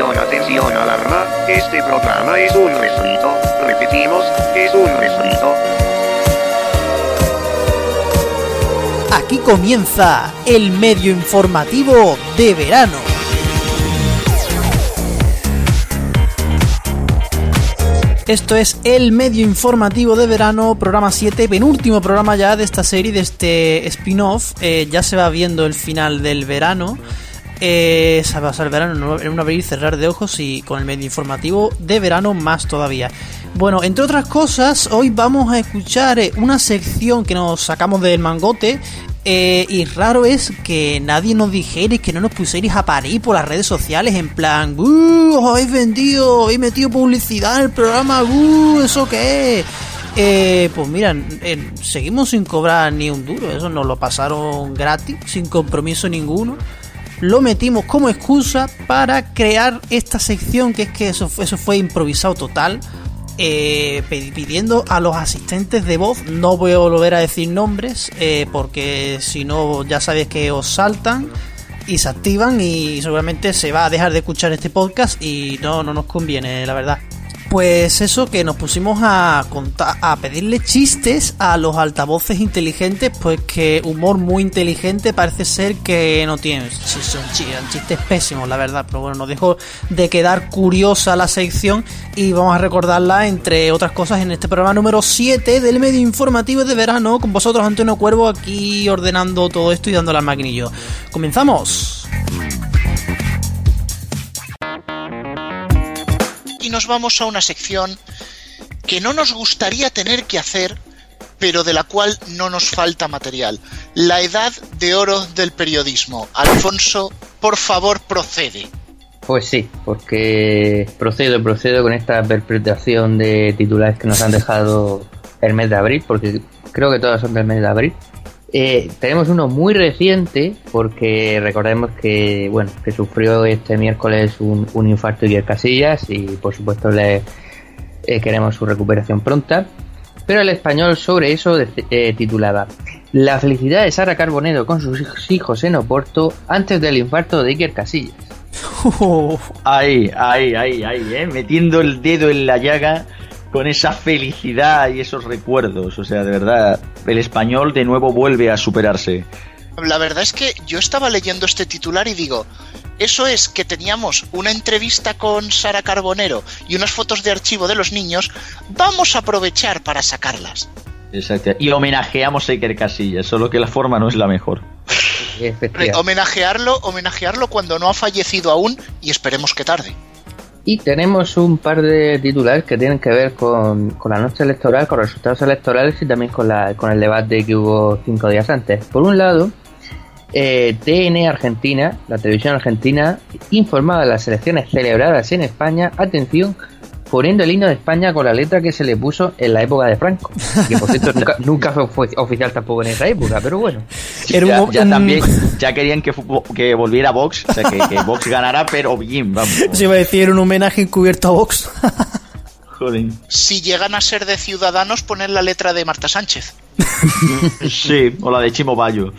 atención, atención, alarma. Este programa es un refrito. Repetimos, es un refrito. Aquí comienza el medio informativo de verano. Esto es el medio informativo de verano, programa 7, penúltimo programa ya de esta serie, de este spin-off. Eh, ya se va viendo el final del verano. Eh, se va a pasar el verano en un abrir y cerrar de ojos y con el medio informativo de verano más todavía. Bueno, entre otras cosas, hoy vamos a escuchar eh, una sección que nos sacamos del mangote. eh, y raro es que nadie nos dijera que no nos pusierais a parir por las redes sociales en plan, ¡Uh! os habéis vendido, habéis metido publicidad en el programa, ¡Uh! ¿Eso qué es? Eh, pues mira, seguimos sin cobrar ni un duro, eso nos lo pasaron gratis, sin compromiso ninguno lo metimos como excusa para crear esta sección, que es que eso, fue- eso fue improvisado total, eh, pidiendo a los asistentes de voz, no voy a volver a decir nombres, eh, porque si no ya sabéis que os saltan y se activan y seguramente se va a dejar de escuchar este podcast y no, no nos conviene, la verdad. Pues eso, que nos pusimos a contar, a pedirle chistes a los altavoces inteligentes, pues que humor muy inteligente parece ser que no tienen. Sí, son chi- chistes pésimos, la verdad, pero bueno, nos dejó de quedar curiosa la sección y vamos a recordarla, entre otras cosas, en este programa número 7 del medio informativo de verano, con vosotros, Antonio Cuervo, aquí ordenando todo esto y dándole al maquinillo. ¡Comenzamos! Nos vamos a una sección que no nos gustaría tener que hacer, pero de la cual no nos falta material. La edad de oro del periodismo. Alfonso, por favor, procede. Pues sí, porque procedo, procedo con esta interpretación de titulares que nos han dejado el mes de abril, porque creo que todas son del mes de abril. Eh, tenemos uno muy reciente, porque recordemos que, bueno, que sufrió este miércoles un, infarto y Casillas, y por supuesto le eh, queremos su recuperación pronta. Pero el español sobre eso dec- eh, titulaba La felicidad de Sara Carbonero con sus hij- hijos en Oporto antes del infarto de Iker Casillas. Ahí, ahí, ahí, ahí, ¿eh? Metiendo el dedo en la llaga con esa felicidad y esos recuerdos. O sea, de verdad, el español de nuevo vuelve a superarse. La verdad es que yo estaba leyendo este titular y digo, eso es que teníamos una entrevista con Sara Carbonero y unas fotos de archivo de los niños, vamos a aprovechar para sacarlas. Exacto. Y homenajeamos a Iker Casillas, solo que la forma no es la mejor. Homenajearlo, homenajearlo cuando no ha fallecido aún y esperemos que tarde. Y tenemos un par de titulares que tienen que ver con, con la noche electoral, con los resultados electorales y también con, la, con el debate que hubo cinco días antes. Por un lado, eh, TN Argentina, la televisión argentina, informaba de las elecciones celebradas en España, atención, poniendo el himno de España con la letra que se le puso en la época de Franco. Que por cierto nunca, nunca fue ofi- oficial tampoco en esa época, pero bueno. Era ya, un- ya un- también, ya querían que, fu- que volviera Vox, o sea, que, que Vox ganara, pero bien, vamos. Se iba a decir un homenaje encubierto a Vox. Joder. Si llegan a ser de ciudadanos, poner la letra de Marta Sánchez. Sí, o la de Chimo Bayo.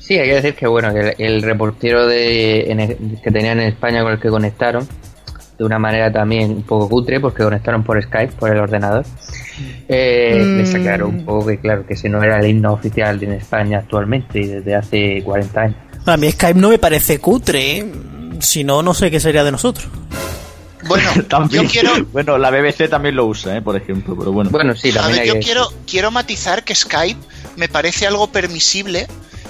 Sí, hay que decir que bueno, que el, el reportero de, en el- que tenían en España con el que conectaron, de una manera también un poco cutre, porque conectaron por Skype, por el ordenador, eh, Mm. les aclaró un poco que claro, que ese no era el himno oficial en España actualmente, y desde hace 40 años. A mí Skype no me parece cutre, ¿eh? si no, no sé qué sería de nosotros. Bueno, También, yo quiero, Bueno, la BBC también lo usa, ¿eh? por ejemplo, pero bueno. Bueno, sí, a también ver, hay yo que quiero, quiero matizar que Skype me parece algo permisible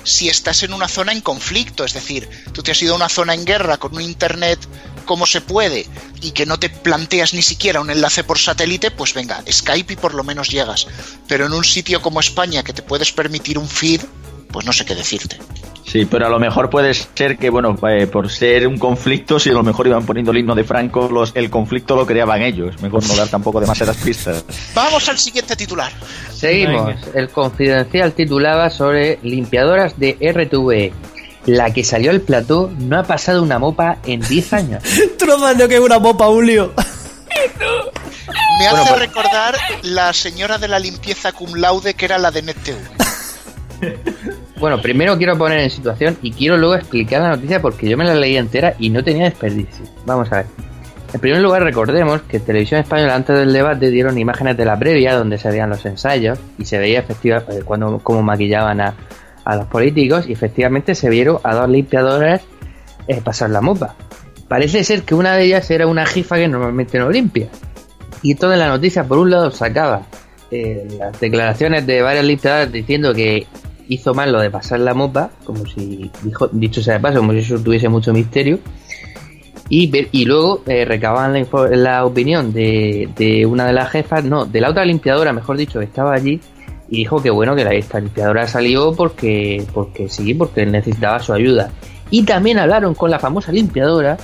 si estás en una zona en conflicto, es decir, tú te has ido a una zona en guerra con un internet como se puede y que no te planteas ni siquiera un enlace por satélite, pues venga, Skype y por lo menos llegas. Pero en un sitio como España que te puedes permitir un feed, pues no sé qué decirte. Sí, pero a lo mejor puede ser que, bueno, eh, por ser un conflicto, si a lo mejor iban poniendo el himno de Franco, los, el conflicto lo creaban ellos. Mejor no dar tampoco demasiadas pistas. Vamos al siguiente titular. Seguimos. El confidencial titulaba sobre limpiadoras de RTV. La que salió al plató no ha pasado una mopa en 10 años. Tú no sabes lo que es una mopa, Julio. Me hace pues- recordar la señora de la limpieza cum laude que era la de NetTV. Bueno, primero quiero poner en situación y quiero luego explicar la noticia porque yo me la leí entera y no tenía desperdicio. Vamos a ver. En primer lugar, recordemos que Televisión Española antes del debate dieron imágenes de la previa donde se veían los ensayos y se veía efectivamente cuando, cómo maquillaban a, a los políticos y efectivamente se vieron a dos limpiadoras eh, pasar la mopa. Parece ser que una de ellas era una jifa que normalmente no limpia. Y toda la noticia, por un lado, sacaba eh, las declaraciones de varias limpiadoras diciendo que hizo mal lo de pasar la mopa, como si, dijo, dicho sea de paso, como si eso tuviese mucho misterio. Y, y luego eh, recababan la, la opinión de, de una de las jefas, no, de la otra limpiadora, mejor dicho, que estaba allí, y dijo que bueno, que la, esta limpiadora salió porque, porque sí, porque necesitaba su ayuda. Y también hablaron con la famosa limpiadora,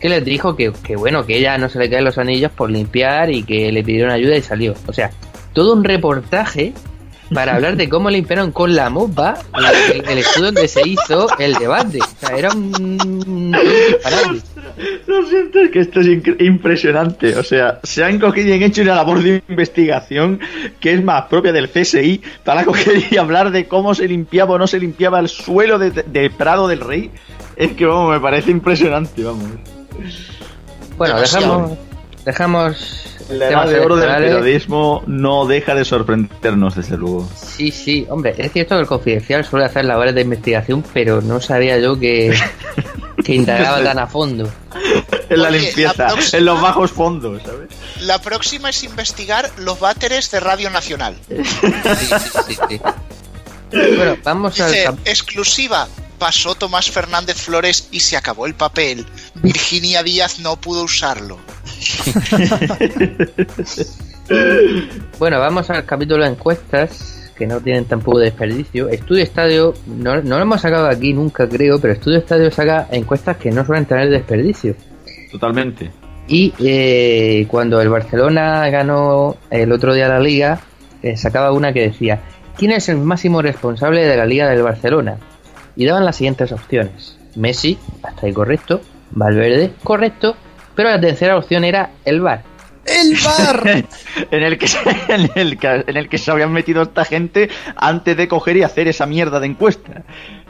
que les dijo que, que bueno, que ella no se le caen los anillos por limpiar y que le pidieron ayuda y salió. O sea, todo un reportaje para hablar de cómo limpiaron con la mopa el, el estudio donde se hizo el debate. O sea, era un. Lo siento, es que esto es impresionante. O sea, se han cogido y han hecho una labor de investigación que es más propia del CSI para coger y hablar de cómo se limpiaba o no se limpiaba el suelo de, de Prado del Rey. Es que, vamos, me parece impresionante, vamos. Bueno, dejamos, dejamos La edad de oro del periodismo no deja de sorprendernos, desde luego. Sí, sí, hombre, es cierto que el confidencial suele hacer labores de investigación, pero no sabía yo que, que indagaba tan a fondo. En la Oye, limpieza, la próxima- en los bajos fondos, ¿sabes? La próxima es investigar los váteres de Radio Nacional. Sí, sí, sí, sí. Bueno, vamos Dice, cap- exclusiva. Pasó Tomás Fernández Flores y se acabó el papel. Virginia Díaz no pudo usarlo. Bueno, vamos al capítulo de encuestas, que no tienen tampoco desperdicio. Estudio Estadio, no, no lo hemos sacado aquí nunca, creo, pero Estudio Estadio saca encuestas que no suelen tener desperdicio. Totalmente. Y eh, cuando el Barcelona ganó el otro día la liga, eh, sacaba una que decía, ¿quién es el máximo responsable de la liga del Barcelona? Y daban las siguientes opciones. Messi, hasta ahí correcto. Valverde, correcto. Pero la tercera opción era el VAR. ¡El bar! en, el que, se- en, el que, en el que se habían metido esta gente antes de coger y hacer esa mierda de encuesta.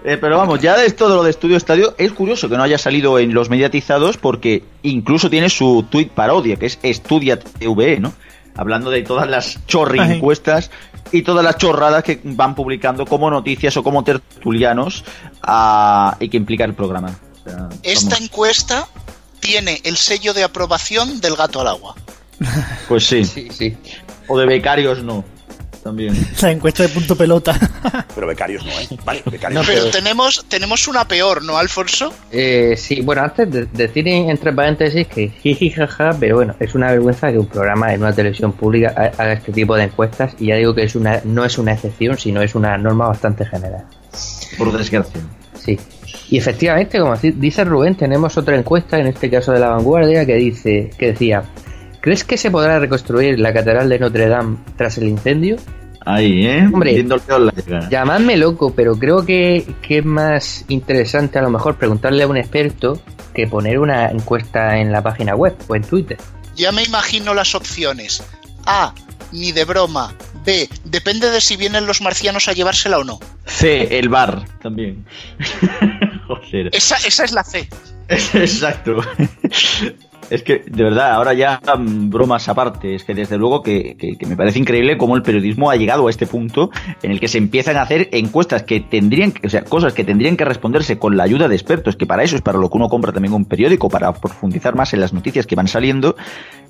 Eh, pero vamos, ya de esto de lo de Estudio Estadio, es curioso que no haya salido en los mediatizados porque incluso tiene su tweet parodia, que es Estudia TV, ¿no? Hablando de todas las chorri encuestas y todas las chorradas que van publicando como noticias o como tertulianos ah, y que implica el programa. O sea, Esta encuesta tiene el sello de aprobación del gato al agua. pues sí. Sí, sí. O de becarios no. También. La encuesta de punto pelota. Pero becarios no, ¿eh? Vale, becarios. No, Pero pero- tenemos, tenemos una peor, ¿no, Alfonso? Eh, sí, bueno, antes de decir en- entre paréntesis que jiji jaja, pero bueno, es una vergüenza que un programa en una televisión pública ha- haga este tipo de encuestas y ya digo que es una no es una excepción, sino es una norma bastante general. Por desgracia. Sí. Y efectivamente, como di- dice Rubén, tenemos otra encuesta, en este caso de la vanguardia, que dice, que decía, ¿crees que se podrá reconstruir la catedral de Notre Dame tras el incendio? Ahí, ¿eh? Hombre. Llamadme loco, pero creo que, que es más interesante a lo mejor preguntarle a un experto que poner una encuesta en la página web o en Twitter. Ya me imagino las opciones. A. Ni de broma. B. Depende de si vienen los marcianos a llevársela o no. C, el bar, también. Esa, esa es la C. Exacto. Es que, de verdad, ahora ya mm, bromas aparte, es que desde luego que, que- que me parece increíble cómo el periodismo ha llegado a este punto en el que se empiezan a hacer encuestas que tendrían, que- o sea, cosas que tendrían que responderse con la ayuda de expertos, que para eso es para lo que uno compra también un periódico, para profundizar más en las noticias que van saliendo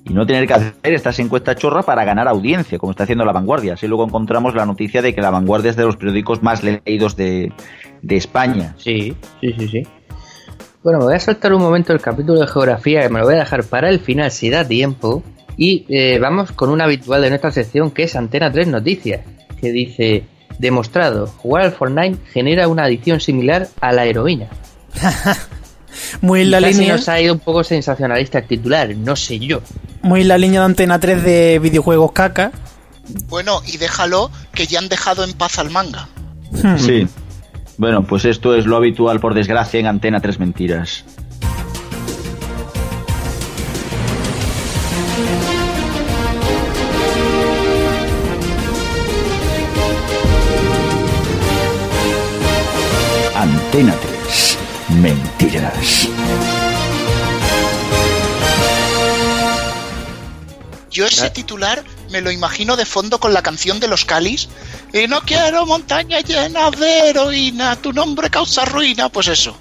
y no tener que hacer estas encuestas chorra para ganar audiencia, como está haciendo La Vanguardia. Así luego encontramos la noticia de que La Vanguardia es de los periódicos más leídos de, de España. Sí, sí, sí, sí. Bueno, me voy a saltar un momento el capítulo de geografía, que me lo voy a dejar para el final si da tiempo. Y eh, vamos con una habitual de nuestra sección que es Antena 3 Noticias, que dice, demostrado, jugar al Fortnite genera una adicción similar a la heroína. Muy en la Casi línea. nos ha ido un poco sensacionalista el titular, no sé yo. Muy en la línea de Antena 3 de videojuegos caca. Bueno, y déjalo que ya han dejado en paz al manga. Hmm. Sí. Bueno, pues esto es lo habitual, por desgracia, en Antena 3 Mentiras. Antena 3. Mentiras. Yo ese titular me lo imagino de fondo con la canción de los Calis. Y no quiero montaña llena de heroína, tu nombre causa ruina. Pues eso.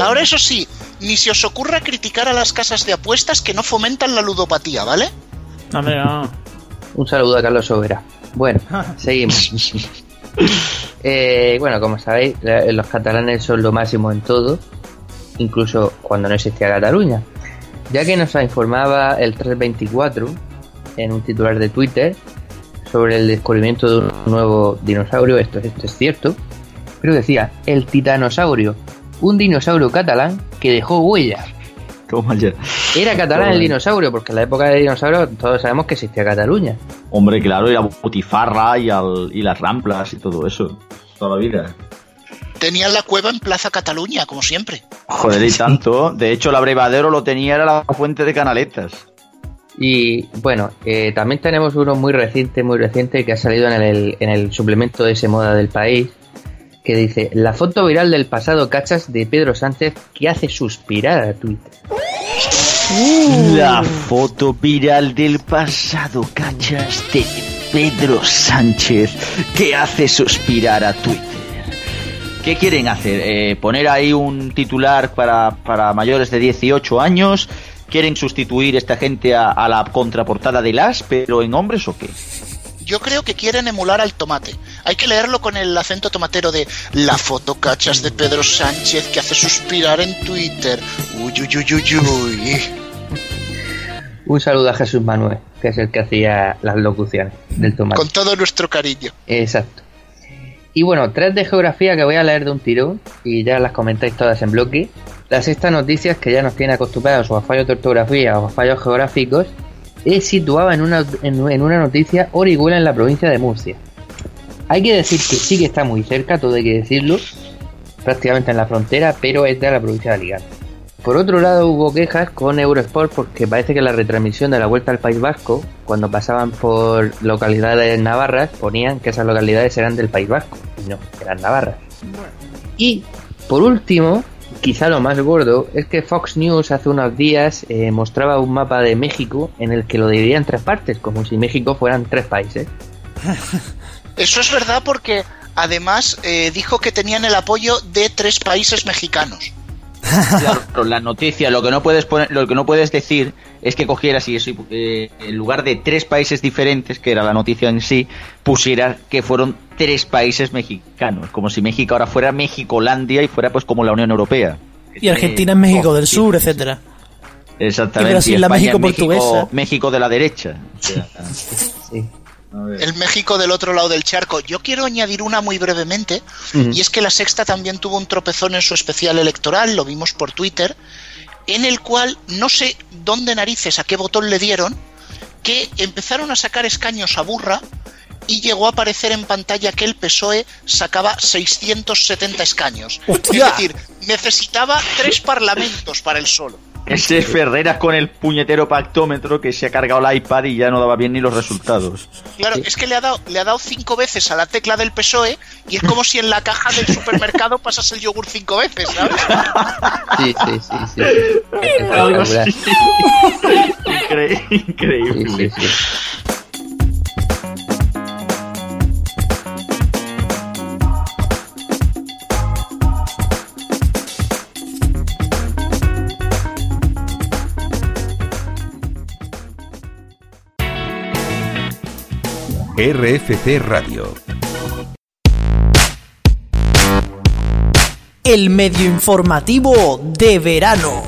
Ahora eso sí, ni se os ocurra criticar a las casas de apuestas que no fomentan la ludopatía, ¿vale? No. Un saludo a Carlos Sobera. Bueno, seguimos. Eh, bueno, como sabéis, los catalanes son lo máximo en todo, incluso cuando no existía Cataluña. Ya que nos informaba el 324 en un titular de Twitter sobre el descubrimiento de un nuevo dinosaurio, esto, esto es cierto, pero decía, el titanosaurio, un dinosaurio catalán que dejó huella. Toma ya. Era catalán el dinosaurio, porque en la época de dinosaurios todos sabemos que existía Cataluña. Hombre, claro, y la botifarra y, al- y las ramplas y todo eso. Toda la vida. Tenían la cueva en Plaza Cataluña, como siempre. Joder, y tanto. De hecho, el abrevadero lo tenía, era la fuente de canaletas. Y bueno, eh, también tenemos uno muy reciente, muy reciente, que ha salido en el, en el suplemento de ese moda del país, que dice, la foto viral del pasado cachas de Pedro Sánchez que hace suspirar a Twitter. La foto viral del pasado, cachas, de Pedro Sánchez, que hace suspirar a Twitter. ¿Qué quieren hacer? Eh, ¿Poner ahí un titular para, para mayores de 18 años? ¿Quieren sustituir esta gente a, a la contraportada de las, pero en hombres o qué? Yo creo que quieren emular al tomate. Hay que leerlo con el acento tomatero de la foto cachas de Pedro Sánchez que hace suspirar en Twitter. Uy, uy, uy, uy, uy. Un saludo a Jesús Manuel, que es el que hacía las locuciones del tomate. Con todo nuestro cariño. Exacto. Y bueno, tres de geografía que voy a leer de un tirón y ya las comentáis todas en bloque. La sexta noticia que ya nos tiene acostumbrados o a fallos de ortografía o a fallos geográficos es situada en una, en, una noticia Orihuela en la provincia de Murcia. Hay que decir que sí que está muy cerca, todo hay que decirlo, prácticamente en la frontera, pero es de la provincia de Alicante. Por otro lado, hubo quejas con Eurosport porque parece que la retransmisión de la Vuelta al País Vasco, cuando pasaban por localidades navarras, ponían que esas localidades eran del País Vasco. Y no, eran navarras. Y, por último, quizá lo más gordo, es que Fox News hace unos días eh, mostraba un mapa de México en el que lo dividía en tres partes, como si México fueran tres países. Eso es verdad porque además eh, dijo que tenían el apoyo de tres países mexicanos. Claro, la noticia, lo que no puedes poner, lo que no puedes decir es que cogieras y eso, eh, en lugar de tres países diferentes, que era la noticia en sí, pusieras que fueron tres países mexicanos, como si México ahora fuera Mexicolandia y fuera pues como la Unión Europea. Y Argentina es México del Sur, etcétera. Exactamente. Y Brasil, la España México es México, portuguesa. México de la derecha. O sea, Sí. El México del otro lado del charco. Yo quiero añadir una muy brevemente, y es que la sexta también tuvo un tropezón en su especial electoral, lo vimos por Twitter, en el cual no sé dónde narices, a qué botón le dieron, que empezaron a sacar escaños a burra y llegó a aparecer en pantalla que el PSOE sacaba 670 escaños. ¡Hostia! Es decir, necesitaba tres parlamentos para el solo. Ese Ferreras con el puñetero pactómetro que se ha cargado el iPad y ya no daba bien ni los resultados. Claro, es que le ha dado le ha dado cinco veces a la tecla del PSOE y es como si en la caja del supermercado pasas el yogur cinco veces, ¿sabes? Sí, sí, sí, increíble. sí, sí. RFC Radio. El medio informativo de verano.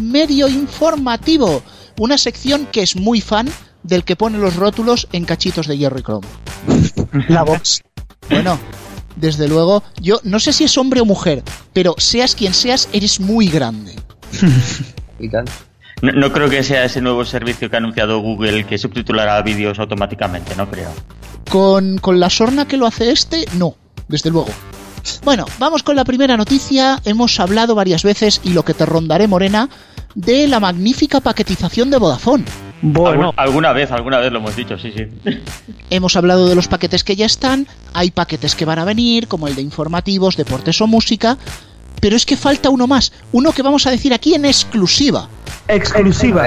Medio informativo, una sección que es muy fan del que pone los rótulos en cachitos de hierro y cromo. La Vox. Bueno, desde luego, yo no sé si es hombre o mujer, pero seas quien seas, eres muy grande. Y tanto. No, no creo que sea ese nuevo servicio que ha anunciado Google que subtitulará vídeos automáticamente, no creo. Con, con la sorna que lo hace este, no, desde luego. Bueno, vamos con la primera noticia. Hemos hablado varias veces, y lo que te rondaré, Morena, de la magnífica paquetización de Vodafone. Bueno, Algun- alguna vez, alguna vez lo hemos dicho, sí, sí. Hemos hablado de los paquetes que ya están, hay paquetes que van a venir, como el de informativos, deportes o música, pero es que falta uno más, uno que vamos a decir aquí en exclusiva. Exclusiva.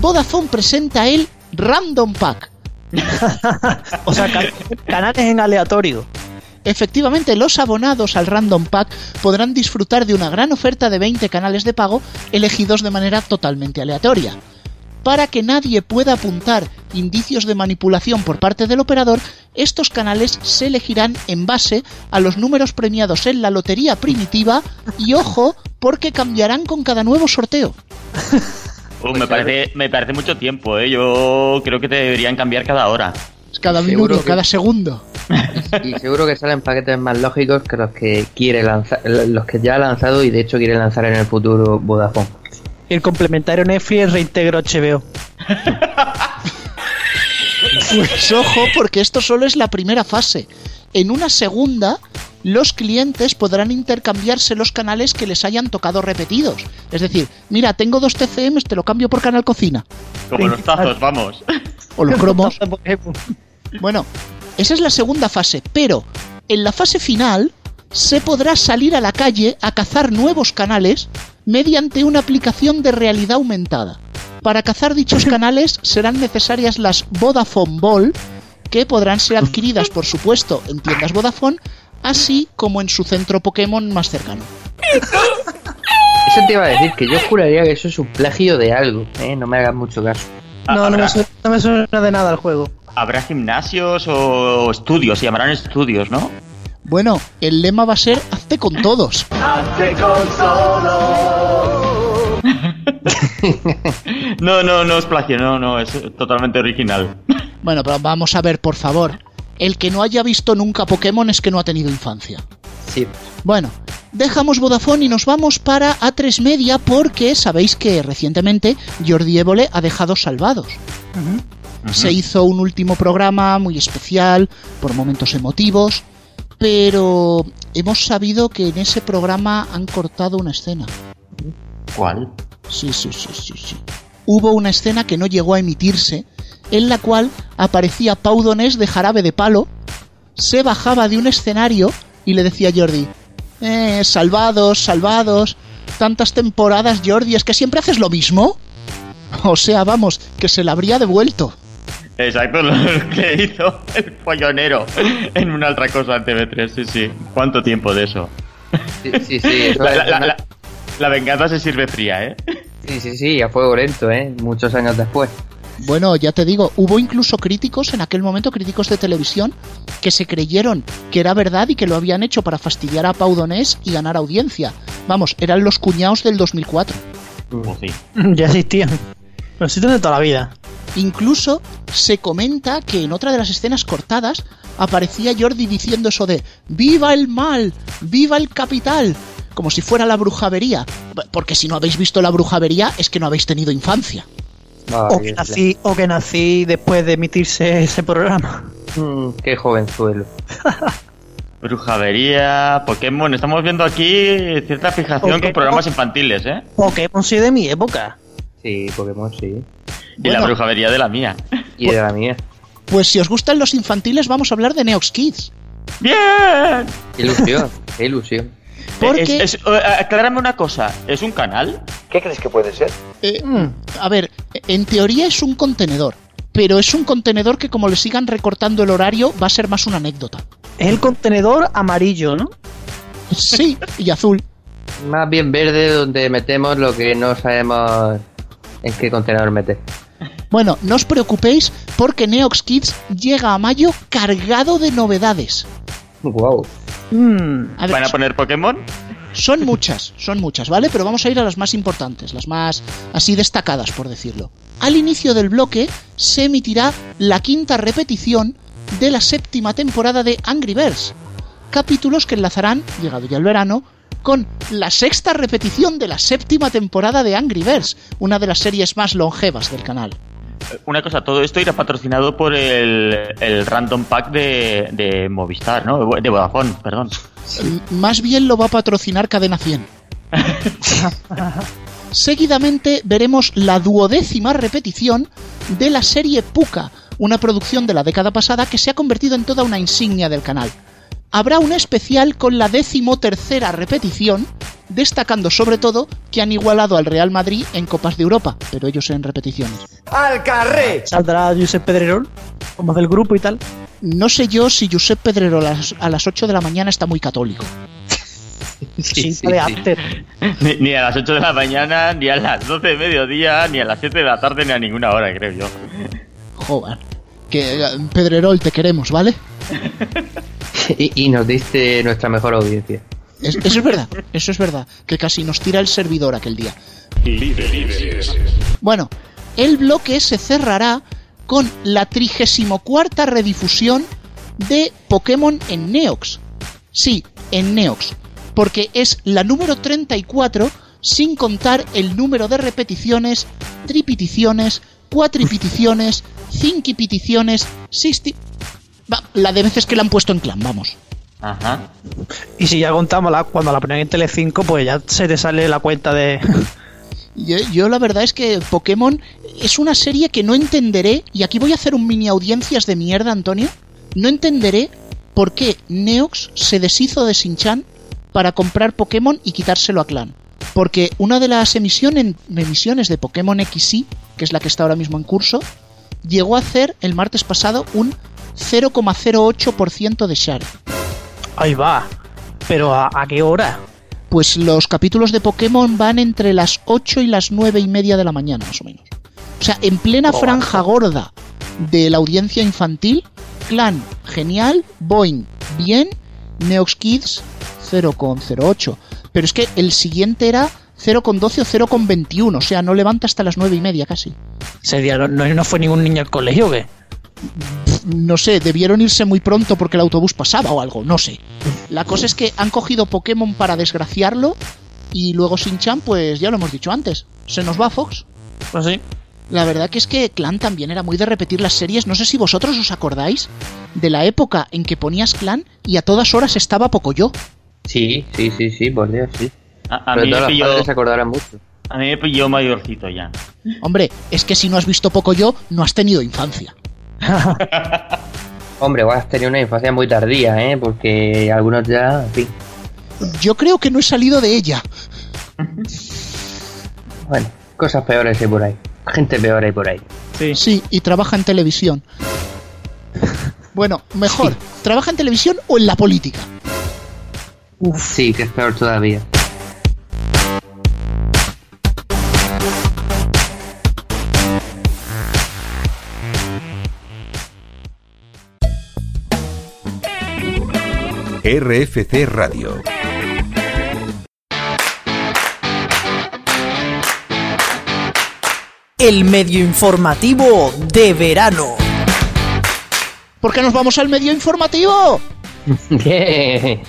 Vodafone presenta el Random Pack. O sea, ca- canales en aleatorio. Efectivamente, los abonados al Random Pack podrán disfrutar de una gran oferta de 20 canales de pago elegidos de manera totalmente aleatoria. Para que nadie pueda apuntar indicios de manipulación por parte del operador, estos canales se elegirán en base a los números premiados en la lotería primitiva y ojo, porque cambiarán con cada nuevo sorteo. Uh, me, parece, me parece mucho tiempo, ¿eh? Yo creo que te deberían cambiar cada hora. Cada Seguro minuto, que- cada segundo. Y seguro que salen paquetes más lógicos que los que quiere lanzar, los que ya ha lanzado y de hecho quiere lanzar en el futuro Vodafone. El complementario Netflix reintegro HBO. Pues ojo, porque esto solo es la primera fase. En una segunda, los clientes podrán intercambiarse los canales que les hayan tocado repetidos. Es decir, mira, tengo dos TCMs, te lo cambio por canal cocina. Como los tazos, vamos. O los cromos. Bueno, esa es la segunda fase, pero en la fase final se podrá salir a la calle a cazar nuevos canales mediante una aplicación de realidad aumentada. Para cazar dichos canales serán necesarias las Vodafone Ball, que podrán ser adquiridas, por supuesto, en tiendas Vodafone, así como en su centro Pokémon más cercano. Eso te iba a decir, que yo juraría que eso es un plagio de algo, ¿eh? No me hagas mucho caso. No, no me, suena, no me suena de nada el juego. Habrá gimnasios o estudios, se llamarán estudios, ¿no? Bueno, el lema va a ser hazte con todos. No, no, no es plagio, no, no, es totalmente original. Bueno, pero vamos a ver, por favor. El que no haya visto nunca Pokémon es que no ha tenido infancia. Sí. Bueno, dejamos Vodafone y nos vamos para A3 Media porque sabéis que recientemente Jordi Évole ha dejado Salvados. Se hizo un último programa muy especial, por momentos emotivos, pero hemos sabido que en ese programa han cortado una escena. ¿Cuál? Sí, sí, sí, sí, sí. Hubo una escena que no llegó a emitirse, en la cual aparecía Pau Donés de Jarabe de Palo, se bajaba de un escenario y le decía a Jordi, eh, salvados, salvados, tantas temporadas Jordi, es que siempre haces lo mismo. O sea, vamos, que se la habría devuelto. Exacto, lo que hizo el pollonero en una otra cosa en TV3, sí, sí. ¿Cuánto tiempo de eso? Sí, sí, sí, eso La, es la- la- una- la- la venganza se sirve fría, ¿eh? sí, sí, sí, a fuego lento, ¿eh? Muchos años después. Bueno, ya te digo, hubo incluso críticos en aquel momento, críticos de televisión, que se creyeron que era verdad y que lo habían hecho para fastidiar a Pau Donés y ganar audiencia. Vamos, eran los cuñados del 2004. Pues sí. Ya existían. Pero existen de toda la vida. Incluso se comenta que en otra de las escenas cortadas aparecía Jordi diciendo eso de ¡Viva el mal! ¡Viva el capital! Como si fuera la brujavería. Porque si no habéis visto la brujavería es que no habéis tenido infancia. O que, nací, o que nací después de emitirse ese programa. Mm, qué jovenzuelo. Brujavería, Pokémon. Estamos viendo aquí cierta fijación Pokémon. con programas infantiles, ¿eh? Pokémon sí de mi época. Sí, Pokémon sí. Y la Bueno. brujavería de la mía. Y de la mía. Pues si os gustan los infantiles vamos a hablar de Neox Kids. ¡Bien! Qué ilusión, qué ilusión. Porque- Es- es- eh, aclárame una cosa. ¿Es un canal? Eh, a ver, en teoría es un contenedor. Pero es un contenedor que como le sigan recortando el horario va a ser más una anécdota. Es el contenedor amarillo, ¿no? Sí, y azul. Más bien verde donde metemos lo que no sabemos en qué contenedor meter. Bueno, no os preocupéis porque Neox Kids llega a mayo cargado de novedades. Wow. Mm, A ver, ¿Van a poner Pokémon? son muchas, son muchas, ¿vale? Pero vamos a ir a las más importantes, las más así destacadas, por decirlo. Al inicio del bloque se emitirá la quinta repetición de la séptima temporada de Angry Birds. Capítulos que enlazarán, llegado ya el verano, con la sexta repetición de la séptima temporada de Angry Birds, una de las series más longevas del canal. Una cosa, todo esto irá patrocinado por el, el Random Pack de, de Movistar, ¿no? De Vodafone, perdón. Más bien lo va a patrocinar Cadena 100. Seguidamente veremos la duodécima repetición de la serie Puka, una producción de la década pasada que se ha convertido en toda una insignia del canal. Habrá un especial con la decimotercera repetición, destacando sobre todo que han igualado al Real Madrid en Copas de Europa, pero ellos en repeticiones. ¡Al carré! ¿Saldrá Josep Pedrerol? Como del grupo y tal. No sé yo si Josep Pedrero a las, a las 8 de la mañana está muy católico. Sí. Ni, ni a las 8 de la mañana, ni a las 12 de mediodía, ni a las 7 de la tarde, ni a ninguna hora, creo yo. Joder. Que eh, Pedrerol te queremos, ¿vale? Y, y nos diste nuestra mejor audiencia. Es- eso es verdad, eso es verdad. Que casi nos tira el servidor aquel día. Bueno, el bloque se cerrará con la 34 redifusión de Pokémon en Neox. Sí, en Neox. Porque es la número 34 sin contar el número de repeticiones, tripiticiones, cuatripiticiones, cinquipiticiones, sisti... Va, La de veces que la han puesto en clan, vamos. Ajá. Y si ya contamos la, cuando la ponían en Tele5, pues ya se te sale la cuenta de. Yo, yo la verdad es que Pokémon es una serie que no entenderé, y aquí voy a hacer un mini audiencias de mierda, Antonio. No entenderé por qué Neox se deshizo de Sinchan para comprar Pokémon y quitárselo a Clan. Porque una de las emisiones, emisiones de Pokémon XY, que es la que está ahora mismo en curso, llegó a hacer el martes pasado un 0,08% de share. Ahí va. Pero ¿a, a qué hora? Pues los capítulos de Pokémon van entre las 8 y las 9 y media de la mañana, más o menos. O sea, en plena franja gorda de la audiencia infantil, Clan, genial, Boeing, bien, Neox Kids, 0,08. Pero es que el siguiente era 0,12 o 0,21, o sea, no levanta hasta las 9 y media casi. Ese día no, no, no fue ningún niño al colegio, ¿o ¿qué? No sé, debieron irse muy pronto porque el autobús pasaba o algo, no sé. La cosa es que han cogido Pokémon para desgraciarlo y luego Shin-Chan, pues ya lo hemos dicho antes, se nos va a Fox. Pues sí. La verdad que es que Clan también era muy de repetir las series, no sé si vosotros os acordáis de la época en que ponías Clan y a todas horas estaba Pocoyo. Sí, sí, sí, sí, por Dios, sí. A, a Pero mí me los padres se acordarán mucho. a mí me pilló mayorcito ya. Hombre, es que si no has visto Pocoyo, no has tenido infancia. Hombre, vos has tenido una infancia muy tardía, ¿eh? Porque algunos ya, en fin. Yo creo que no he salido de ella. Bueno, cosas peores hay por ahí. Gente peor hay por ahí. Sí, y trabaja en televisión. Bueno, mejor, ¿trabaja en televisión o en la política? Sí, que es peor todavía. RFC Radio. El medio informativo de verano. ¿Por qué nos vamos al medio informativo?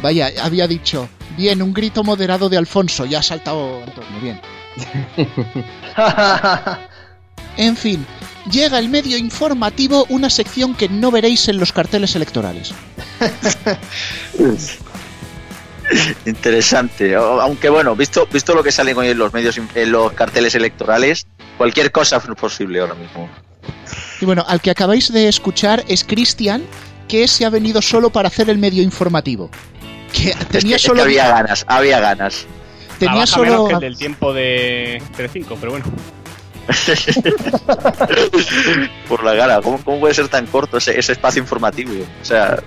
Vaya, había dicho. Bien, un grito moderado de Alfonso. Ya ha saltado Antonio, bien. En fin, llega el medio informativo, una sección que no veréis en los carteles electorales. Interesante. Aunque bueno, visto, visto lo que salen hoy en los medios, en los carteles electorales, cualquier cosa es posible ahora mismo. Y bueno, al que acabáis de escuchar es Cristian, que se ha venido solo para hacer el medio informativo. Que Es que, tenía es que solo. había ganas, había ganas. Tenía Trabaja menos solo. que el del tiempo de Telecinco, pero bueno. Por la cara, ¿cómo, cómo puede ser tan corto ese, ese espacio informativo? O sea,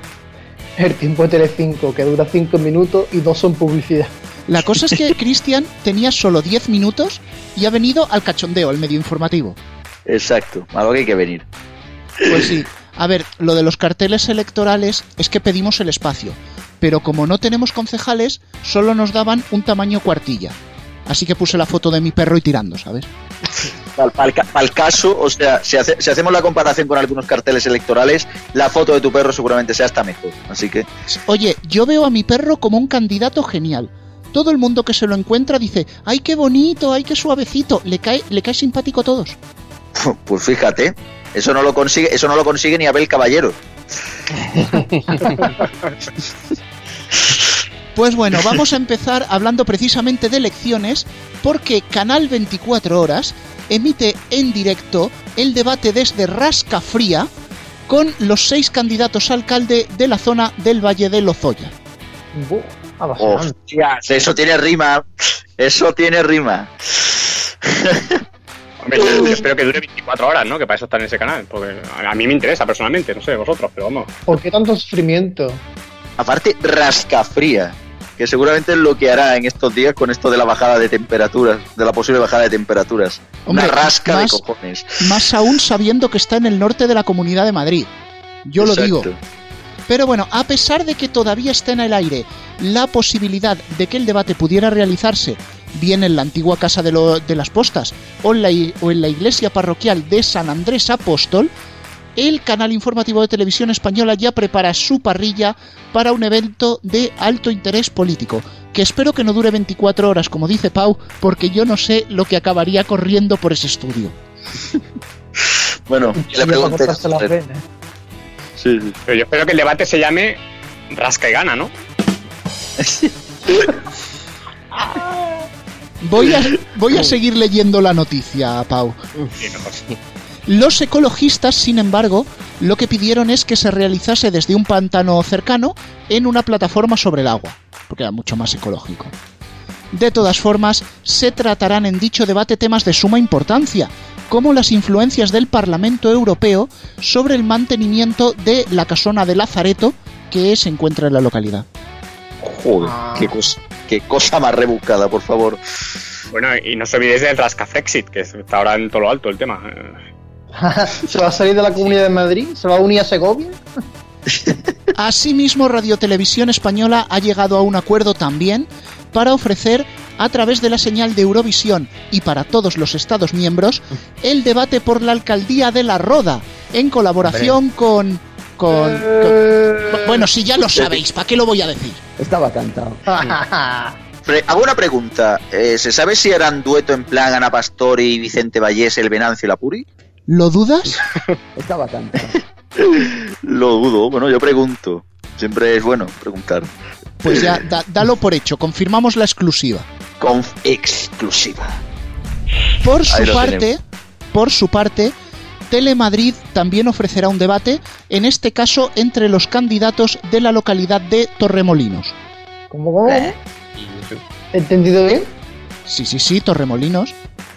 El tiempo de Telecinco, que dura 5 minutos y dos son publicidad. La cosa es que Cristian tenía solo 10 minutos y ha venido al cachondeo, al medio informativo. exacto, algo que hay que venir. Pues sí. A ver, lo de los carteles electorales es que pedimos el espacio, pero como no tenemos concejales, solo nos daban un tamaño cuartilla. Así que puse la foto de mi perro y tirando, ¿sabes? Para el, caso, o sea, si, hace- si hacemos la comparación con algunos carteles electorales, la foto de tu perro seguramente sea hasta mejor. Así que, Oye, yo veo a mi perro como un candidato genial. Todo el mundo que se lo encuentra dice, ¡ay, qué bonito! ¡ay, qué suavecito! Le cae, le cae simpático a todos. pues fíjate, eso no lo consigue, eso no lo consigue ni Abel Caballero. Pues bueno, vamos a empezar hablando precisamente de elecciones porque Canal 24 Horas emite en directo el debate desde Rascafría con los seis candidatos a alcalde de la zona del Valle de Lozoya. Hostias, eso tiene rima. Eso tiene rima. Hombre, yo, yo espero que dure 24 horas, ¿no? Que para eso está en ese canal. Porque a a mí me interesa personalmente, no sé vosotros, pero vamos. ¿Por qué tanto sufrimiento? Aparte, rascafría. Que seguramente es lo que hará en estos días con esto de la bajada de temperaturas, de la posible bajada de temperaturas. Hombre, Una rasca más- de cojones. Más aún sabiendo que está en el norte de la Comunidad de Madrid. Yo lo digo. Pero bueno, a pesar de que todavía está en el aire la posibilidad de que el debate pudiera realizarse bien en la antigua Casa de, lo- de las Postas o en, la, o en la iglesia parroquial de San Andrés Apóstol, el canal informativo de televisión española ya prepara su parrilla para un evento de alto interés político, que espero que no dure 24 horas, como dice Pau, porque yo no sé lo que acabaría corriendo por ese estudio. Bueno, Y que le venas. Sí, sí. Pero yo espero que el debate se llame Rasca y Gana, ¿no? Voy a, voy a seguir leyendo la noticia, Pau. Sí, mejor. Los ecologistas, sin embargo, lo que pidieron es que se realizase desde un pantano cercano en una plataforma sobre el agua, porque era mucho más ecológico. De todas formas, se tratarán en dicho debate temas de suma importancia, como las influencias del Parlamento Europeo sobre el mantenimiento de la casona de Lazareto que se encuentra en la localidad. Joder, Ah. qué, cosa, qué cosa más rebuscada, por favor. Bueno, y no os olvidéis del Rasca Frexit, que está ahora en todo lo alto el tema. Eh, ¿Se va a salir de la Comunidad de Madrid? ¿Se va a unir a Segovia? Asimismo, Radio Televisión Española ha llegado a un acuerdo también para ofrecer, a través de la señal de Eurovisión y para todos los Estados miembros, el debate por la alcaldía de La Roda, en colaboración con, con, con- Bueno, si ya lo sabéis, ¿para qué lo voy a decir? Estaba cantado. Pre- hago una pregunta. Eh, ¿Se sabe si eran dueto en plan Ana Pastor y Vicente Vallés, el Venancio y la Puri? ¿Lo dudas? Estaba cantado. Lo dudo, bueno, yo pregunto. Siempre es bueno preguntar. Pues ya, da- dalo por hecho, confirmamos la exclusiva. Con exclusiva. Por su parte, tenemos. por su parte, Telemadrid también ofrecerá un debate, en este caso entre los candidatos de la localidad de Torremolinos. ¿Cómo, cómo? ¿Eh? ¿Entendido bien? Sí, sí, sí, Torremolinos.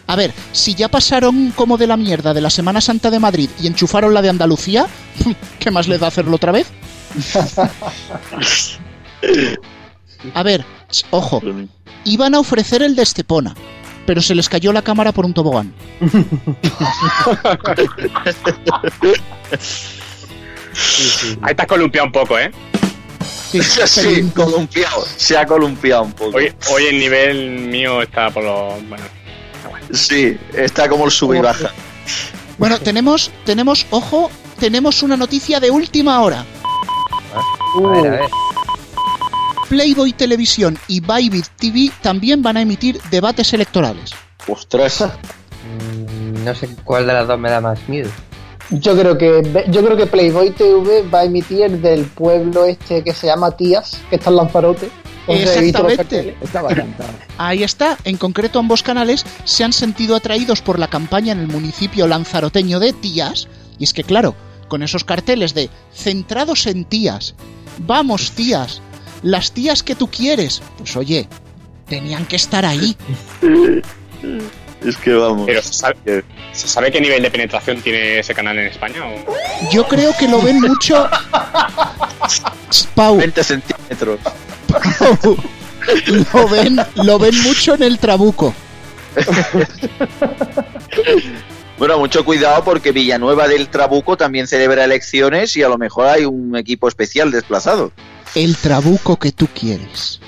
A ver, si ya pasaron como de la mierda de la Semana Santa de Madrid y enchufaron la de Andalucía, ¿qué más les da hacerlo otra vez? A ver, ojo, iban a ofrecer el de Estepona, pero se les cayó la cámara por un tobogán. Ahí te has columpiado un poco, ¿eh? Sí, Sí, columpiado. Se ha columpiado un poco. Hoy, hoy el nivel mío está por los... Bueno, Sí, está como el sube y baja. Bueno, tenemos, tenemos, ojo, tenemos una noticia de última hora. A ver, a ver. Playboy Televisión y Bybit TV también van a emitir debates electorales. Ostras. Mm, No sé cuál de las dos me da más miedo. Yo creo que yo creo que Playboy TV va a emitir el del pueblo este que se llama Tías, que está en Lanzarote. Exactamente. Ahí está, en concreto ambos canales se han sentido atraídos por la campaña en el municipio lanzaroteño de Tías, y es que claro, con esos carteles de centrados en tías, vamos tías, las tías que tú quieres, pues oye, tenían que estar ahí. Es que vamos. pero ¿se sabe, ¿se sabe qué nivel de penetración tiene ese canal en España? o? Yo creo que lo ven mucho... Pau, 20 centímetros. lo ven, lo ven mucho en el trabuco. Bueno, mucho cuidado porque Villanueva del Trabuco también celebra elecciones y a lo mejor hay un equipo especial desplazado. El trabuco que tú quieres.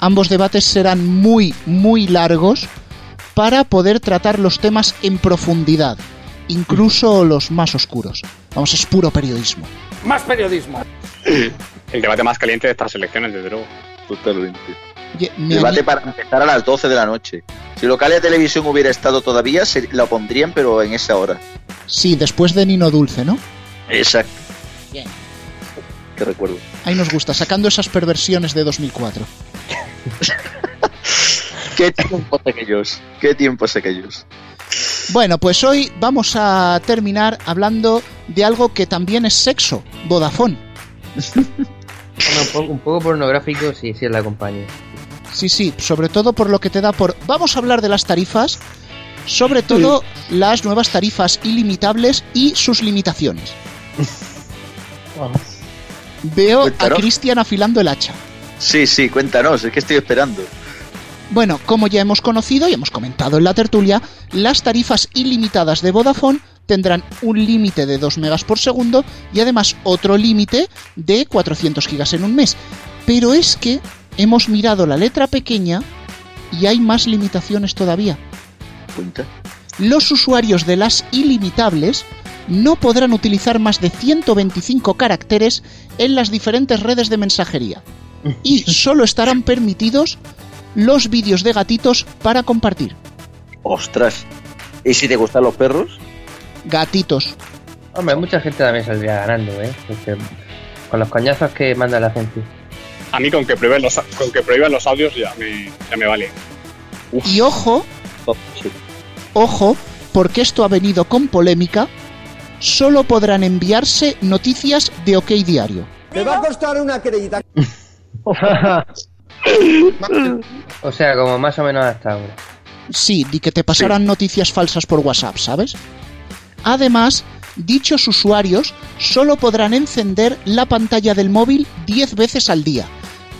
Ambos debates serán muy, muy largos para poder tratar los temas en profundidad, incluso los más oscuros. Vamos, es puro periodismo. Más periodismo. El debate más caliente de estas elecciones, desde luego. Totalmente. Debate para empezar a las 12 de la noche. Si local de televisión hubiera estado todavía, se la pondrían, pero en esa hora. Sí, después de Nino Dulce, ¿no? Exacto. Qué recuerdo. Ahí nos gusta, sacando esas perversiones de 2004. Qué tiempos aquellos, qué tiempos aquellos. Bueno, pues hoy vamos a terminar hablando de algo que también es sexo, Vodafone. Bueno, un, poco, un poco pornográfico, sí, sí, es la compañía. Sí, sí, sobre todo por lo que te da por... Vamos a hablar de las tarifas, sobre todo las nuevas tarifas ilimitables y sus limitaciones. Veo a. Cristian afilando el hacha. Sí, sí, cuéntanos, es que estoy esperando. Bueno, como ya hemos conocido y hemos comentado en la tertulia, las tarifas ilimitadas de Vodafone tendrán un límite de 2 megas por segundo y además otro límite de 400 gigas en un mes. Pero es que hemos mirado la letra pequeña y hay más limitaciones todavía. Cuenta. Los usuarios de las ilimitables no podrán utilizar más de 125 caracteres en las diferentes redes de mensajería. Y solo estarán permitidos los vídeos de gatitos para compartir. Ostras. ¿Y si te gustan los perros? Gatitos. Hombre, mucha gente también saldría ganando, ¿eh? Porque con los coñazos que manda la gente. A mí con que prohíban los, con que prohíban los audios ya me, ya me vale. Y ojo, Oh, sí. ojo, porque esto ha venido con polémica, solo podrán enviarse noticias de OK Diario. Te va a costar una crédita. O sea, como más o menos hasta ahora. Sí, di que te pasaran noticias falsas por WhatsApp, ¿sabes? Además, dichos usuarios solo podrán encender la pantalla del móvil 10 veces al día,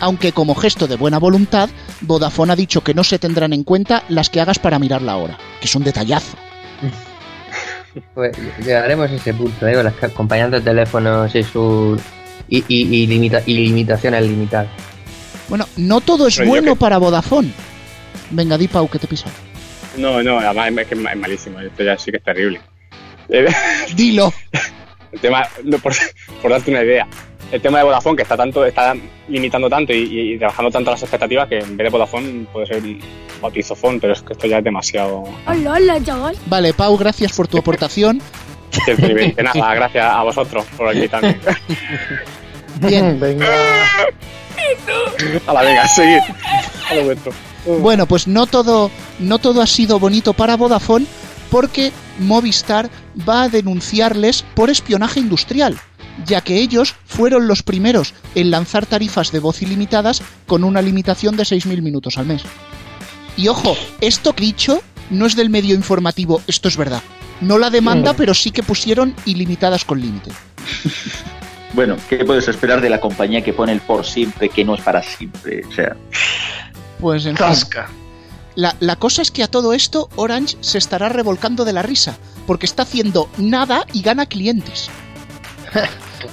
aunque como gesto de buena voluntad, Vodafone ha dicho que no se tendrán en cuenta las que hagas para mirar la hora, que es un detallazo. Pues llegaremos a ese punto, ¿eh? Con las compañías de teléfonos y su. Y, y, y limita- y limitaciones limitadas. Bueno, no todo es Pero bueno que- para Vodafone. Venga, di Pau, que te pisa. No, no, además es que es malísimo. Esto ya sí que es terrible. Dilo. El tema, por, por darte una idea, el tema de Vodafone que está tanto, está limitando tanto y, y trabajando tanto las expectativas que en vez de Vodafone puede ser bautizofón, pero es que esto ya es demasiado. Hola, hola, chaval. Vale, Pau, gracias por tu aportación. nada, gracias a vosotros por aquí también. Bien. Venga. A la venga, seguir. A lo vuestro. Bueno, pues no todo, no todo ha sido bonito para Vodafone porque Movistar va a denunciarles por espionaje industrial, ya que ellos fueron los primeros en lanzar tarifas de voz ilimitadas con una limitación de 6.000 minutos al mes. Y ojo, esto que he dicho no es del medio informativo, esto es verdad. No la demanda, pero sí que pusieron ilimitadas con límite. Bueno, ¿qué puedes esperar de la compañía que pone el por siempre que no es para siempre? O sea, Pues en fin. Casca. La, la cosa es que a todo esto Orange se estará revolcando de la risa, porque está haciendo nada y gana clientes.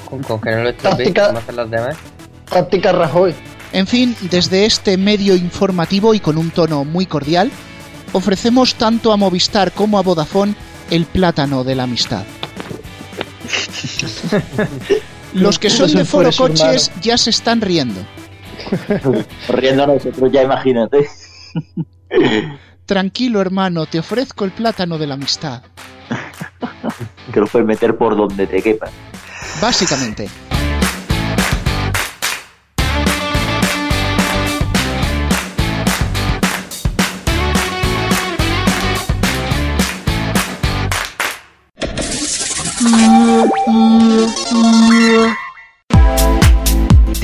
Con, con que no lo Táctica- como hacen los demás. Táctica Rajoy. En fin, desde este medio informativo y con un tono muy cordial, ofrecemos tanto a Movistar como a Vodafone el plátano de la amistad. Los que son de Foro. Coches ya se están riendo. riendo nosotros ya imagínate. Tranquilo hermano, te ofrezco el plátano de la amistad. Que lo puedes meter por donde te quepa. Básicamente.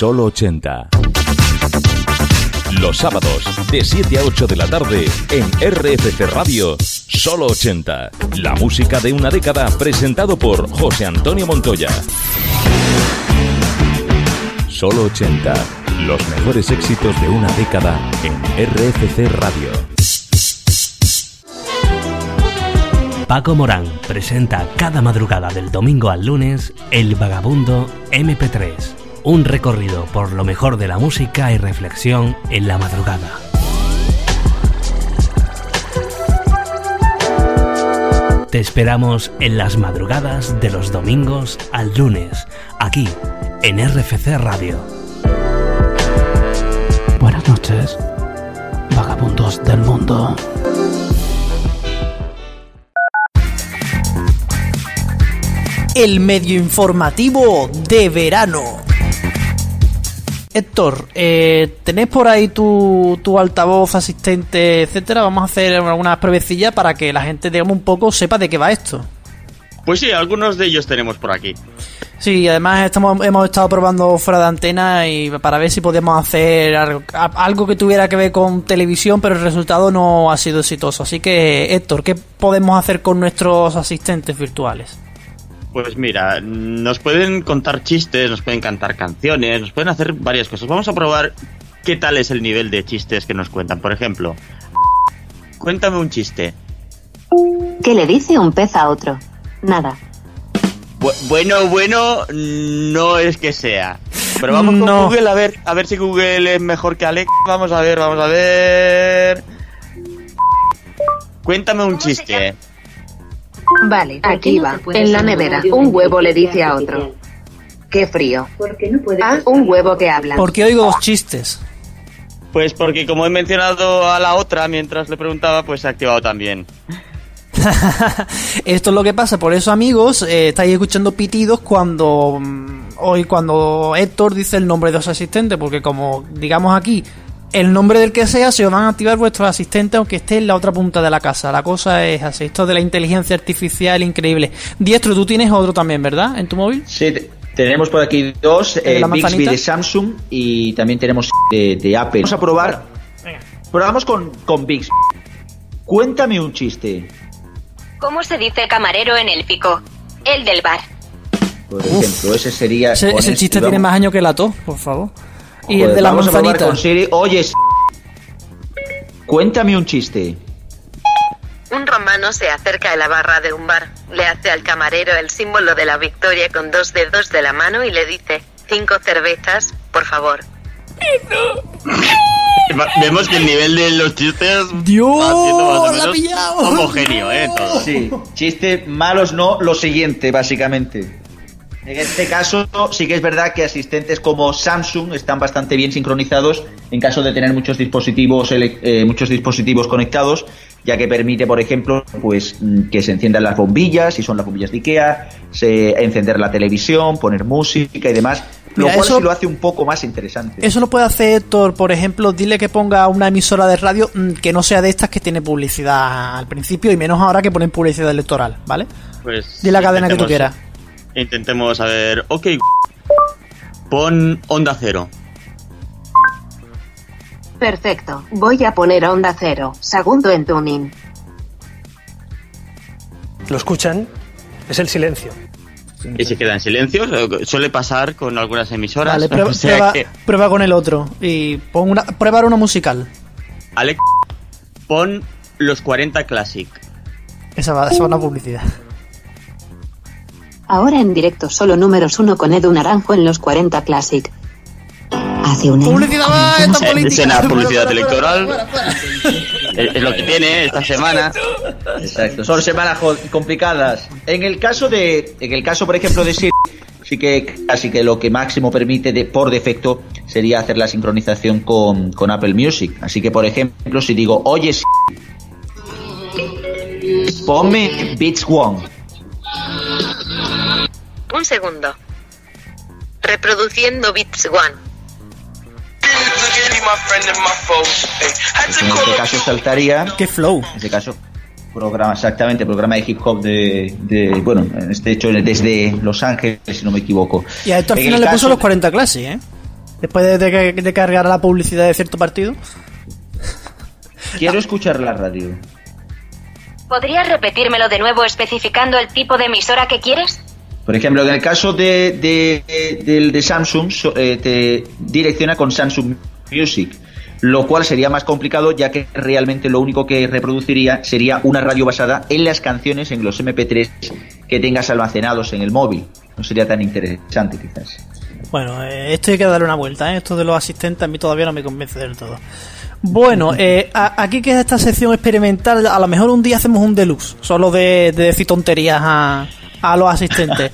Solo 80. Los sábados, de 7 a 8 de la tarde, en RFC Radio, Solo 80. La música de una década presentado por José Antonio Montoya. Solo 80. Los mejores éxitos de una década en RFC Radio. Paco Morán presenta cada madrugada del domingo al lunes El Vagabundo MP3, un recorrido por lo mejor de la música y reflexión en la madrugada. Te esperamos en las madrugadas de los domingos al lunes, aquí en RFC Radio. Buenas noches, vagabundos del mundo. El medio informativo de verano. Héctor, eh, ¿tenés por ahí tu, tu altavoz, asistente, etcétera? Vamos a hacer algunas pruebecillas para que la gente, digamos, un poco sepa de qué va esto. Pues sí, algunos de ellos tenemos por aquí. Sí, además estamos, hemos estado probando fuera de antena y para ver si podíamos hacer algo, algo que tuviera que ver con televisión, pero el resultado no ha sido exitoso. Así que, Héctor, ¿qué podemos hacer con nuestros asistentes virtuales? Pues mira, nos pueden contar chistes, nos pueden cantar canciones, nos pueden hacer varias cosas. Vamos a probar qué tal es el nivel de chistes que nos cuentan. Por ejemplo, cuéntame un chiste. ¿Qué le dice un pez a otro? Nada. Bu- bueno, bueno, no es que sea. Pero vamos con No. Google a ver, a ver si Google es mejor que Alex. Vamos a ver, vamos a ver. Cuéntame un chiste. Vale, aquí va. En la nevera, un huevo le dice a otro. Qué frío. Ah, un huevo que habla. ¿Por qué oigo dos chistes? Pues porque como he mencionado a la otra mientras le preguntaba, pues se ha activado también. Esto es lo que pasa, por eso amigos, eh, estáis escuchando pitidos cuando mm, hoy cuando Héctor dice el nombre de los asistentes, porque como digamos aquí el nombre del que sea, se os van a activar vuestros asistentes aunque esté en la otra punta de la casa. La cosa es así, esto de la inteligencia artificial increíble. Diestro, tú tienes otro también, ¿verdad? En tu móvil. Sí, te- tenemos por aquí dos, ¿El de eh, Bixby de Samsung y también tenemos de, de Apple. Vamos a probar. Probamos con, con Bixby. Cuéntame un chiste. ¿Cómo se dice camarero en el pico? El del bar. Por ejemplo, ese sería. Ese, ese este, chiste tiene más años que la tos, por favor. Y el Joder, de la vamos a probar manzanita. con Siri. Oye, s- cuéntame un chiste. Un romano se acerca a la barra de un bar, le hace al camarero el símbolo de la victoria con dos dedos de la mano y le dice, cinco cervezas, por favor. Vemos que el nivel de los chistes Dios, va más o la ha menos pillado. homogéneo, ¿eh? Todo. Sí, chiste malos no, lo siguiente, básicamente. En este caso, sí que es verdad que asistentes como Samsung están bastante bien sincronizados en caso de tener muchos dispositivos, eh, muchos dispositivos conectados, ya que permite, por ejemplo, pues mm, que se enciendan las bombillas, si son las bombillas de Ikea, se, encender la televisión, poner música y demás, lo Mira, cual eso- sí lo hace un poco más interesante. Eso lo puede hacer Héctor, por ejemplo, dile que ponga una emisora de radio mm, que no sea de estas que tiene publicidad al principio y menos ahora que ponen publicidad electoral, ¿vale? Pues Di la cadena que tú quieras. Intentemos a ver. Ok, pon onda cero. Perfecto. Voy a poner onda cero. Segundo en tuning. ¿Lo escuchan? Es el silencio. Y se queda en silencio. Suele pasar con algunas emisoras. Vale, prueba, o sea prueba- que- prueba con el otro y pon una, prueba una musical. Alex, pon los 40 Classic. Esa va, esa va una publicidad. Ahora en directo solo números uno con Edu Naranjo en los 40 Classic. Hace un año. Publicidad va, esta Eh, política. escena publicidad Fuera, electoral. fuera, fuera, fuera. Es, lo que tiene esta semana. Exacto, son semanas complicadas. En el caso de, en el caso por ejemplo de Siri, sí que casi que lo que máximo permite de, por defecto sería hacer la sincronización con, con Apple Music. Así que por ejemplo si digo, oye Siri, ponme Beats One. Un segundo. Reproduciendo Beats One. En este caso saltaría. ¿Qué flow? En este caso, programa, exactamente, programa de hip hop de, de bueno, en este hecho desde Los Ángeles, si no me equivoco. Y a esto al En final le puso los 40 clases, ¿eh? Después de, de, de cargar la publicidad de cierto partido. Quiero escuchar la radio. ¿Podrías repetírmelo de nuevo especificando el tipo de emisora que quieres? Por ejemplo, en el caso de, de, Samsung, eh, te direcciona con Samsung Music. lo cual sería más complicado ya que realmente lo único que reproduciría sería una radio basada en las canciones en los MP3 que tengas almacenados en el móvil. No sería tan interesante quizás. Bueno, eh, esto hay que darle una vuelta, ¿eh? Esto de los asistentes a mí todavía no me convence del todo. Bueno, eh, a- aquí queda esta sección experimental. A lo mejor un día hacemos un deluxe, solo de, de decir tonterías a, a los asistentes.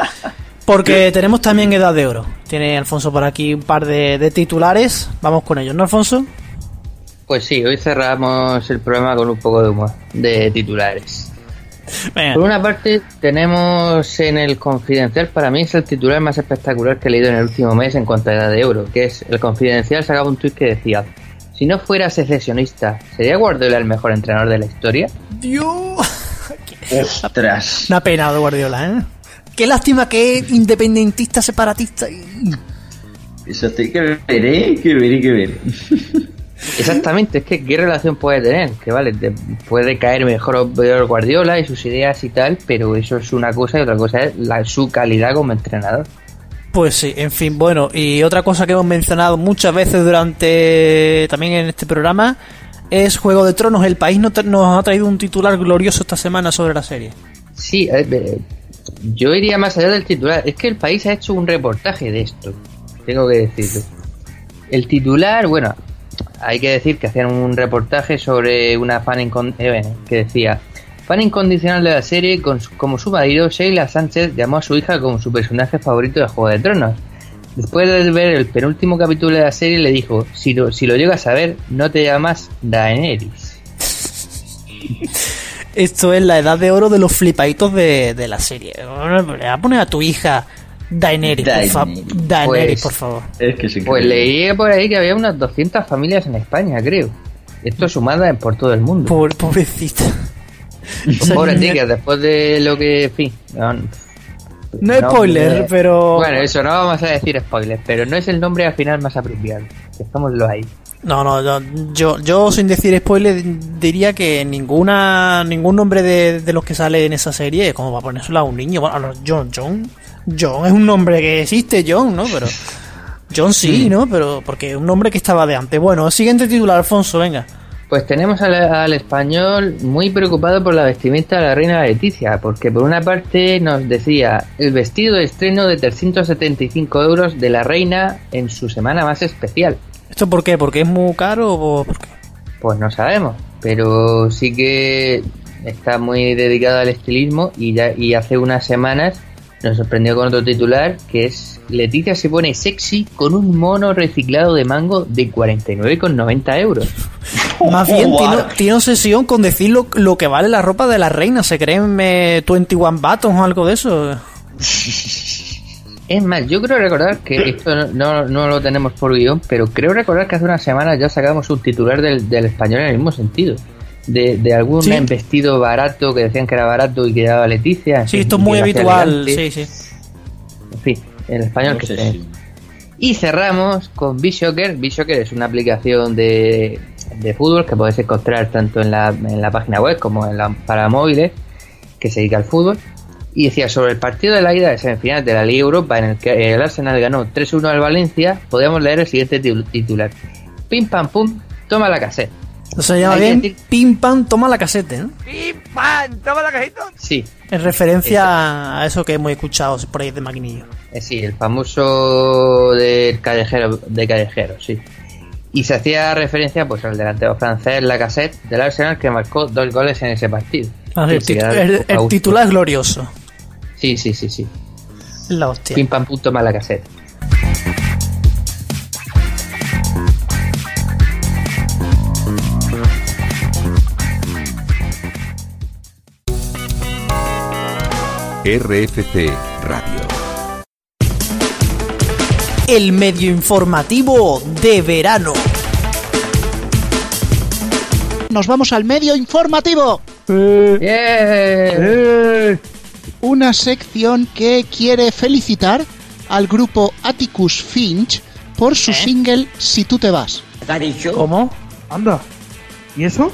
Porque tenemos también Edad de Oro. Tiene Alfonso por aquí un par de, de titulares. Vamos con ellos, ¿no, Alfonso? Pues sí, hoy cerramos el programa con un poco de humor, de titulares. Por una parte, tenemos en el Confidencial, para mí es el titular más espectacular que he leído en el último mes en cuanto a edad de euro, que es el Confidencial sacaba un tuit que decía, si no fuera secesionista, ¿sería Guardiola el mejor entrenador de la historia? Dios. Ostras. Una pena de Guardiola, ¿eh? Qué lástima que es independentista, separatista. y- Eso hay que ver, ¿eh? Que ver, hay que ver. Exactamente, es que qué relación puede tener, que vale, te puede caer mejor o peor Guardiola y sus ideas y tal, pero eso es una cosa y otra cosa es la, su calidad como entrenador. Pues sí, en fin, bueno, y otra cosa que hemos mencionado muchas veces durante también en este programa es Juego de Tronos. El país no nos ha traído un titular glorioso esta semana sobre la serie. Sí, eh, eh, yo iría más allá del titular, es que el país ha hecho un reportaje de esto, tengo que decirlo. El titular, bueno, hay que decir que hacían un reportaje sobre una fan eh, que decía fan incondicional de la serie con como su marido Sheila Sánchez llamó a su hija como su personaje favorito de Juego de Tronos después de ver el penúltimo capítulo de la serie le dijo si lo, si lo llegas a ver no te llamas Daenerys Esto es la edad de oro de los flipaditos de, de la serie. Le va a poner a tu hija Daenerys, por, fa- Daenerys. Pues- por favor. Es que sí. pues leí por ahí que había unas 200 familias en España creo esto sumada por todo el mundo Pobre- pobrecita. Pobre tica, después de lo que, en fin, no, No es spoiler, eh, pero. Bueno, eso no vamos a decir spoilers, pero no es el nombre al final más apropiado. Dejémoslo ahí. No, no, yo, yo, yo sin decir spoiler diría que ninguna ningún nombre de, de los que sale en esa serie, como va a ponérselo a un niño, bueno, John, John, John es un nombre que existe, John, ¿no? Pero John sí, ¿no? Pero porque es un nombre que estaba de antes. Bueno, siguiente titular, Alfonso, venga. Pues tenemos al, al español muy preocupado por la vestimenta de la reina Leticia, porque por una parte nos decía el vestido de estreno de 375 euros de la reina en su semana más especial. ¿Esto por qué? ¿Porque es muy caro o por qué? Pues no sabemos, pero sí que está muy dedicado al estilismo y ya y hace unas semanas nos sorprendió con otro titular que es Leticia se pone sexy con un mono reciclado de mango de 49,90 euros. Más bien tiene, tiene obsesión con decir lo, lo que vale la ropa de la reina. ¿Se creen eh, 21 Buttons o algo de eso? Es más, yo creo recordar que esto no, no, lo tenemos por guion, pero creo recordar que hace unas semanas ya sacamos un titular del, del español en el mismo sentido. De, de algún Sí. vestido barato que decían que era barato y que daba Leticia. Sí, esto es muy habitual. Sí, sí. En fin, en español No que sé Y cerramos con Bishocker. Bishocker es una aplicación de, de fútbol que podéis encontrar tanto en la, en la página web como en la, para móviles que se dedica al fútbol. Y decía sobre el partido de la ida de semifinal de la Liga Europa en el que el Arsenal ganó 3-1 al Valencia, podíamos leer el siguiente titular. Pim pam pum, toma la cassette. Eso se llama bien decir- Pim Pam Toma la casete, ¿no? ¡Toma la cajita! Sí, En referencia a eso que hemos escuchado por ahí de maquinillo. Eh, Sí, el famoso del callejero, de callejero, sí. Y se hacía referencia pues al delantero francés Lacazette del Arsenal que marcó dos goles en ese partido. Ah, el, era el- titular es glorioso. Sí, sí, sí, sí. La hostia. Pim pam punto más Lacazette. RFC Radio. El medio informativo de verano. Nos vamos al medio informativo. Una sección que quiere felicitar al grupo Atticus Finch por su single Si tú te vas. ¿Cómo? Anda. ¿Y eso?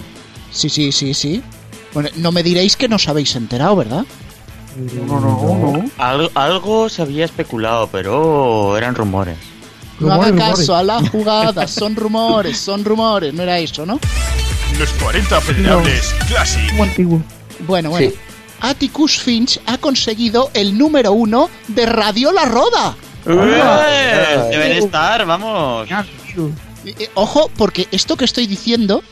Sí, sí, sí, sí. Bueno, no me diréis que no os habéis enterado, ¿verdad? No, no, no. Al- algo se había especulado, pero eran rumores. No haga caso a la jugada, son rumores, son rumores, no era eso, ¿no? Los 40 federables Classic. Muy antiguo. Bueno, bueno. Atticus Finch ha conseguido el número uno de Radio La Roda. ¡Eh! Deben estar, vamos. Eh, eh, Ojo, porque esto que estoy diciendo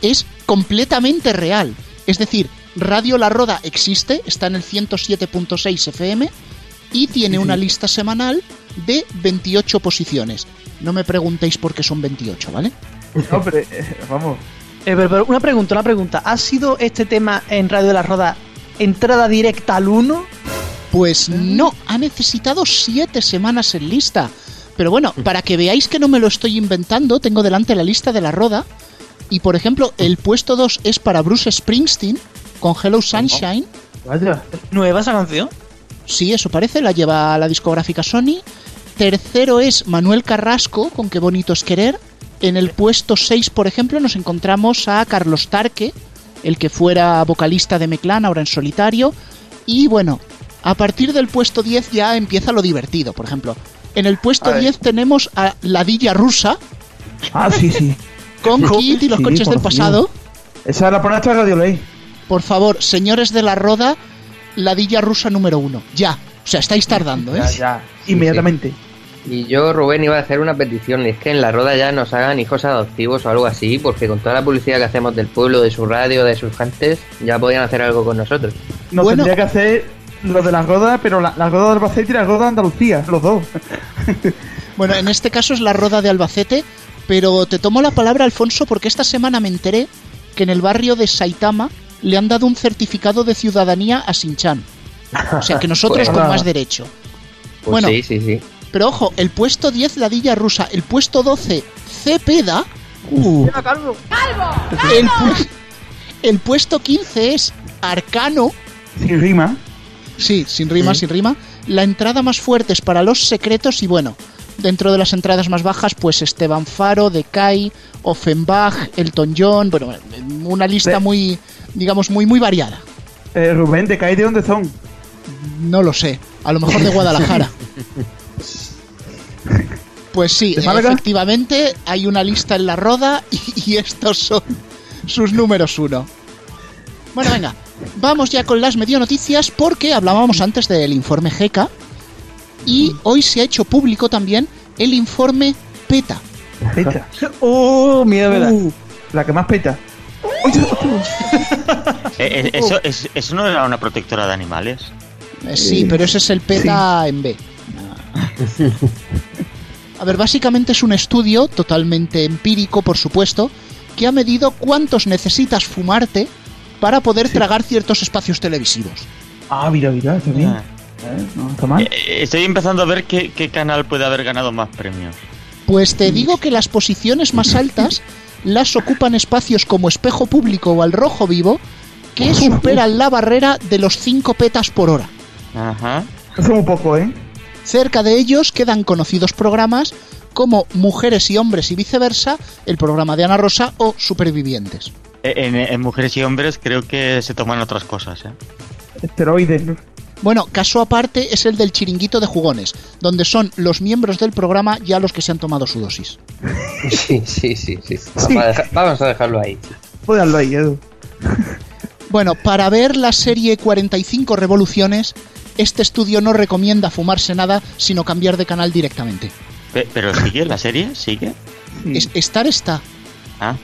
es completamente real. Es decir, Radio La Roda existe, está en el 107.6 FM y tiene una lista semanal de 28 posiciones. No me preguntéis por qué son 28, ¿vale? No, pero eh, vamos. Eh, pero, pero una pregunta, una pregunta. ¿Ha sido este tema en Radio la Roda entrada directa al 1? Pues no, ha necesitado 7 semanas en lista. Pero bueno, para que veáis que no me lo estoy inventando, tengo delante la lista de la Roda. Y por ejemplo, el puesto 2 es para Bruce Springsteen con Hello Sunshine. Vaya. ¿Nueva esa canción? Sí, eso parece, la lleva la discográfica Sony. Tercero es Manuel Carrasco con Qué bonito es querer. En el puesto 6, por ejemplo, nos encontramos a Carlos Tarque, el que fuera vocalista de Meclán, ahora en solitario. Y bueno, a partir del puesto 10 ya empieza lo divertido, por ejemplo. En el puesto A ver. 10 tenemos a La Dilla Rusa Ah, sí, sí. con Kit y los Sí, coches del pasado. Dios. Esa la pone hasta Radio Ley. Por favor, señores de la Roda, La Dilla Rusa número uno. Ya. O sea, estáis tardando, ¿eh? Ya, ya. Inmediatamente. Y yo, Rubén, iba a hacer una petición, y es que en la roda ya nos hagan hijos adoptivos o algo así, porque con toda la publicidad que hacemos del pueblo, de su radio, de sus gentes, ya podían hacer algo con nosotros. Nos tendría que hacer lo de las rodas, pero la, la roda de Albacete y la roda de Andalucía, los dos. Bueno, en este caso es la Roda de Albacete, pero te tomo la palabra, Alfonso, porque esta semana me enteré que en el barrio de Saitama le han dado un certificado de ciudadanía a Sinchan. O sea, que nosotros Pues con más derecho. Pues Bueno. sí, sí, sí. Pero ojo, el puesto 10 Ladilla Rusa, el puesto 12 Cepeda, Uh, ¡Calvo! el, pu- el puesto 15 es Arcano, sin rima. sí, sin rima, Sí. sin rima. La entrada más fuerte es para los secretos y bueno, dentro de las entradas más bajas, pues Esteban Faro, Decay, Offenbach, Elton John, bueno, una lista muy, digamos, muy, muy variada. Eh, Rubén, ¿de cae de dónde son? No lo sé, a lo mejor de Guadalajara. Pues sí, efectivamente hay una lista en la roda y, y estos son sus números uno. Bueno, venga, vamos ya con las medio noticias porque hablábamos antes del informe GK y hoy se ha hecho público también el informe PETA. Peta. ¡Oh, miedo me da! Uh, la que más peta. Eh, eh, eso, es- ¿Eso no era una protectora de animales? Eh, sí, pero ese es el PETA en B. A ver, básicamente es un estudio totalmente empírico, por supuesto, que ha medido cuántos necesitas fumarte para poder tragar ciertos espacios televisivos. Ah, mira, mira, está bien. Ah. Eh, no está mal. Eh, Estoy empezando a ver qué, qué canal puede haber ganado más premios. Pues te digo que las posiciones más altas las ocupan espacios como Espejo Público o Al Rojo Vivo, que superan la barrera de los 5 petas por hora. Ajá. Eso es un poco, ¿eh? Cerca de ellos quedan conocidos programas como Mujeres y Hombres y viceversa, el programa de Ana Rosa o Supervivientes. Eh, En, en mujeres y hombres creo que se toman otras cosas, ¿eh? Esteroides. Bueno, caso aparte es el del chiringuito de jugones, donde son los miembros del programa ya los que se han tomado su dosis. Sí, sí, sí, sí. Vamos, a, dejar- vamos a dejarlo ahí. Pódalo ahí, Edu. Bueno, para ver la serie 45 revoluciones, este estudio no recomienda fumarse nada, sino cambiar de canal directamente. Pe- ¿Pero sigue la serie? ¿Sigue? Es- estar está. Ah.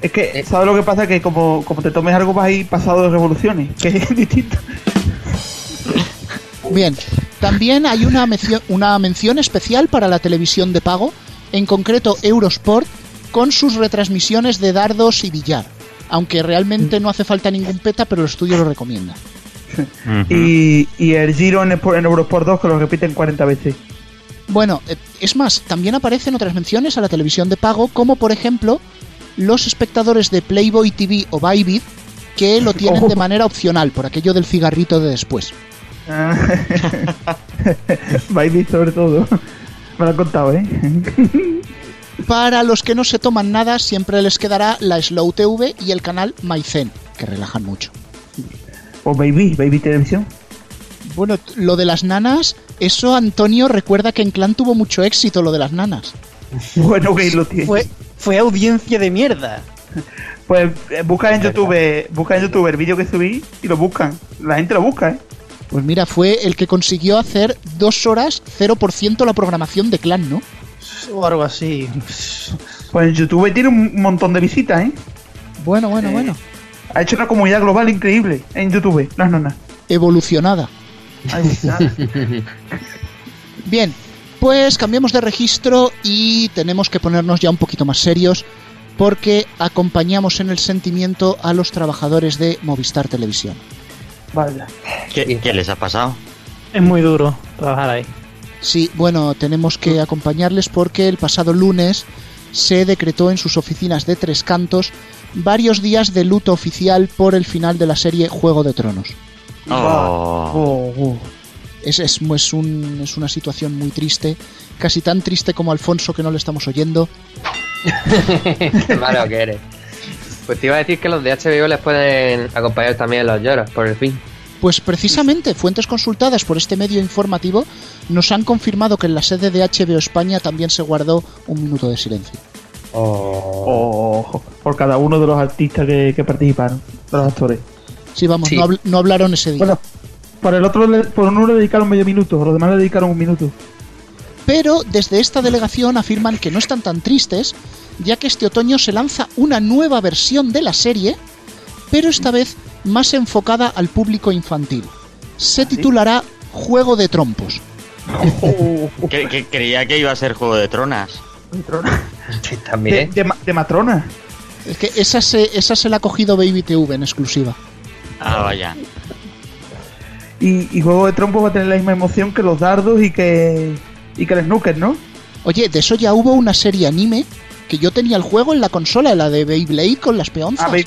Es que, ¿sabes lo que pasa? Que como, como te tomes algo vas a ir pasado de revoluciones, que es distinto. Bien, también hay una mención, una mención especial para la televisión de pago, en concreto Eurosport, con sus retransmisiones de dardos y billar. Aunque realmente no hace falta ningún peta, pero el estudio lo recomienda. y, y el Giro en, en Eurosport 2 que lo repiten 40 veces. Bueno, eh, es más, también aparecen otras menciones a la televisión de pago, como por ejemplo los espectadores de Playboy TV o Bybit, que lo tienen de manera opcional, por aquello del cigarrito de después. Baby sobre todo. Me lo han contado, ¿eh? Para los que no se toman nada, siempre les quedará la Slow TV y el canal Maicen, que relajan mucho. O Baby, Baby Televisión. Bueno, lo de las nanas, eso Antonio recuerda que en Clan tuvo mucho éxito lo de las nanas. Bueno, que lo tiene. Fue, fue audiencia de mierda. Pues eh, busca en YouTube, busca en YouTube el vídeo que subí y lo buscan. La gente lo busca, ¿eh? Pues mira, fue el que consiguió hacer dos horas 0% la programación de Clan, ¿no? O algo así. Pues YouTube tiene un montón de visitas, ¿eh? Bueno, bueno, bueno. Ha hecho una comunidad global increíble en YouTube. No, no, no. Evolucionada. Está. Bien, pues cambiamos de registro y tenemos que ponernos ya un poquito más serios porque acompañamos en el sentimiento a los trabajadores de Movistar Televisión. Vaya. ¿Qué, qué les ha pasado? Es muy duro trabajar ahí. Sí, bueno, tenemos que acompañarles porque el pasado lunes se decretó en sus oficinas de Tres Cantos varios días de luto oficial por el final de la serie Juego de Tronos. Oh. Oh, Es, es, es un- es una situación muy triste, casi tan triste como Alfonso que no le estamos oyendo. Qué malo que eres. Pues te iba a decir que los de HBO les pueden acompañar también en los lloros, por el fin. Pues precisamente, fuentes consultadas por este medio informativo nos han confirmado que en la sede de HBO España también se guardó un minuto de silencio. Oh, por cada uno de los artistas que, que participaron, de los actores. Sí, vamos, Sí. No, habl- no hablaron ese día. Bueno, por el otro, le- por uno le dedicaron medio minuto, por los demás le dedicaron un minuto. Pero desde esta delegación afirman que no están tan tristes, ya que este otoño se lanza una nueva versión de la serie, pero esta vez más enfocada al público infantil. Se titulará Juego de Trompos. Que, que creía que iba a ser Juego de Tronas. De, También. de, ma- de matrona. Es que esa se, esa se la ha cogido Baby TV en exclusiva. Ah, vaya. Y, y Juego de Trompo va a tener la misma emoción que los dardos y que, y que el snooker, ¿no? Oye, de eso ya hubo una serie anime que yo tenía el juego en la consola, la de Beyblade con las peonzas. Ah, Bey-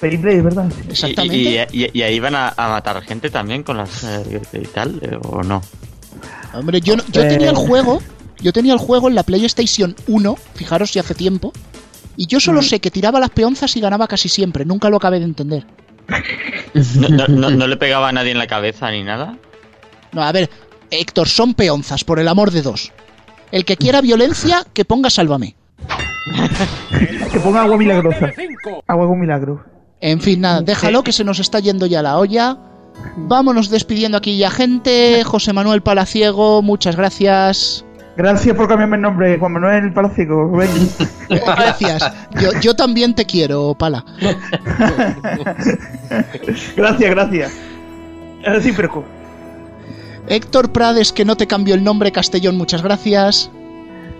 Beyblade, ¿verdad? Exactamente. y, y- y ahí van a, a matar gente también con las eh, y tal, eh, o no. Hombre, yo, no- yo Eh. tenía el juego, yo tenía el juego en la PlayStation 1, fijaros si hace tiempo, y yo Mm. solo sé que tiraba las peonzas y ganaba casi siempre, nunca lo acabé de entender. No, no- no- no le pegaba a nadie en la cabeza ni nada. No, a ver, Héctor, son peonzas, por el amor de dos. El que quiera violencia, que ponga sálvame. Que ponga agua milagrosa. Agua con milagro. En fin, nada, déjalo que se nos está yendo ya la olla. Vámonos despidiendo aquí ya gente. José Manuel Palaciego, muchas gracias. Gracias por cambiarme el nombre, Juan Manuel Palaciego. Ven. Gracias. Yo, yo también te quiero, Pala. gracias, gracias. Es recíproco. Héctor Prades, que no te cambió el nombre, Castellón, muchas gracias.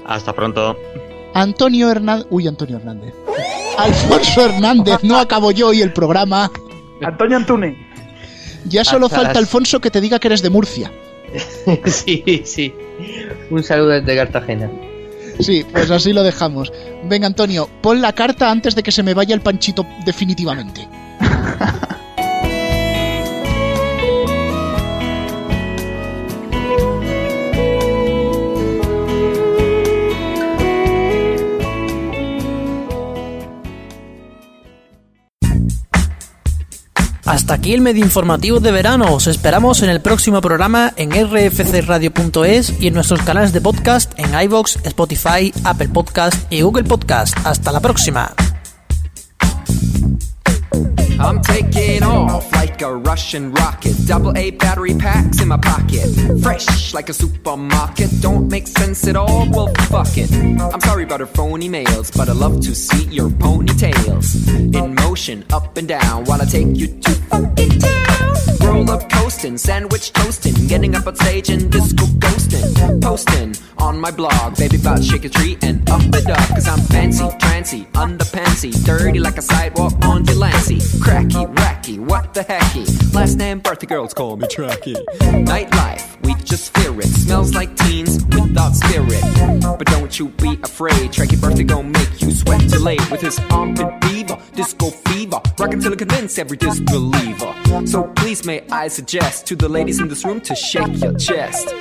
Hasta pronto. Antonio Hernández. Uy, Antonio Hernández. Alfonso Hernández, no acabo yo hoy el programa. Antonio Antune. Ya solo Hasta falta las- Alfonso que te diga que eres de Murcia. sí, sí. Un saludo desde Cartagena. Sí, pues así lo dejamos. Venga, Antonio, pon la carta antes de que se me vaya el panchito definitivamente. Hasta aquí el medio informativo de verano. Os esperamos en el próximo programa en rfcradio.es y en nuestros canales de podcast en iVoox, Spotify, Apple Podcast y Google Podcast. Hasta la próxima. I'm taking off like a Russian rocket. Double A battery packs in my pocket. Fresh like a supermarket. Don't make sense at all. Well, fuck it. I'm sorry about her phony mails, but I love to see your ponytails in motion, up and down, while I take you to funky town. Roll up coasting, sandwich toasting, getting up on stage and disco ghosting, posting on my blog, baby about shake a tree and up it up, cause I'm fancy, trancy, underpantsy, dirty like a sidewalk on Delancey, cracky, wacky, what the hecky, last name birthday girls call me Tracky. Nightlife, we just fear it, smells like teens without spirit, but don't you be afraid, Tracky birthday gon' make you sweat till late with his armpit fever, disco fever, rockin' till it convince every disbeliever. So please may I suggest to the ladies in this room to shake your chest.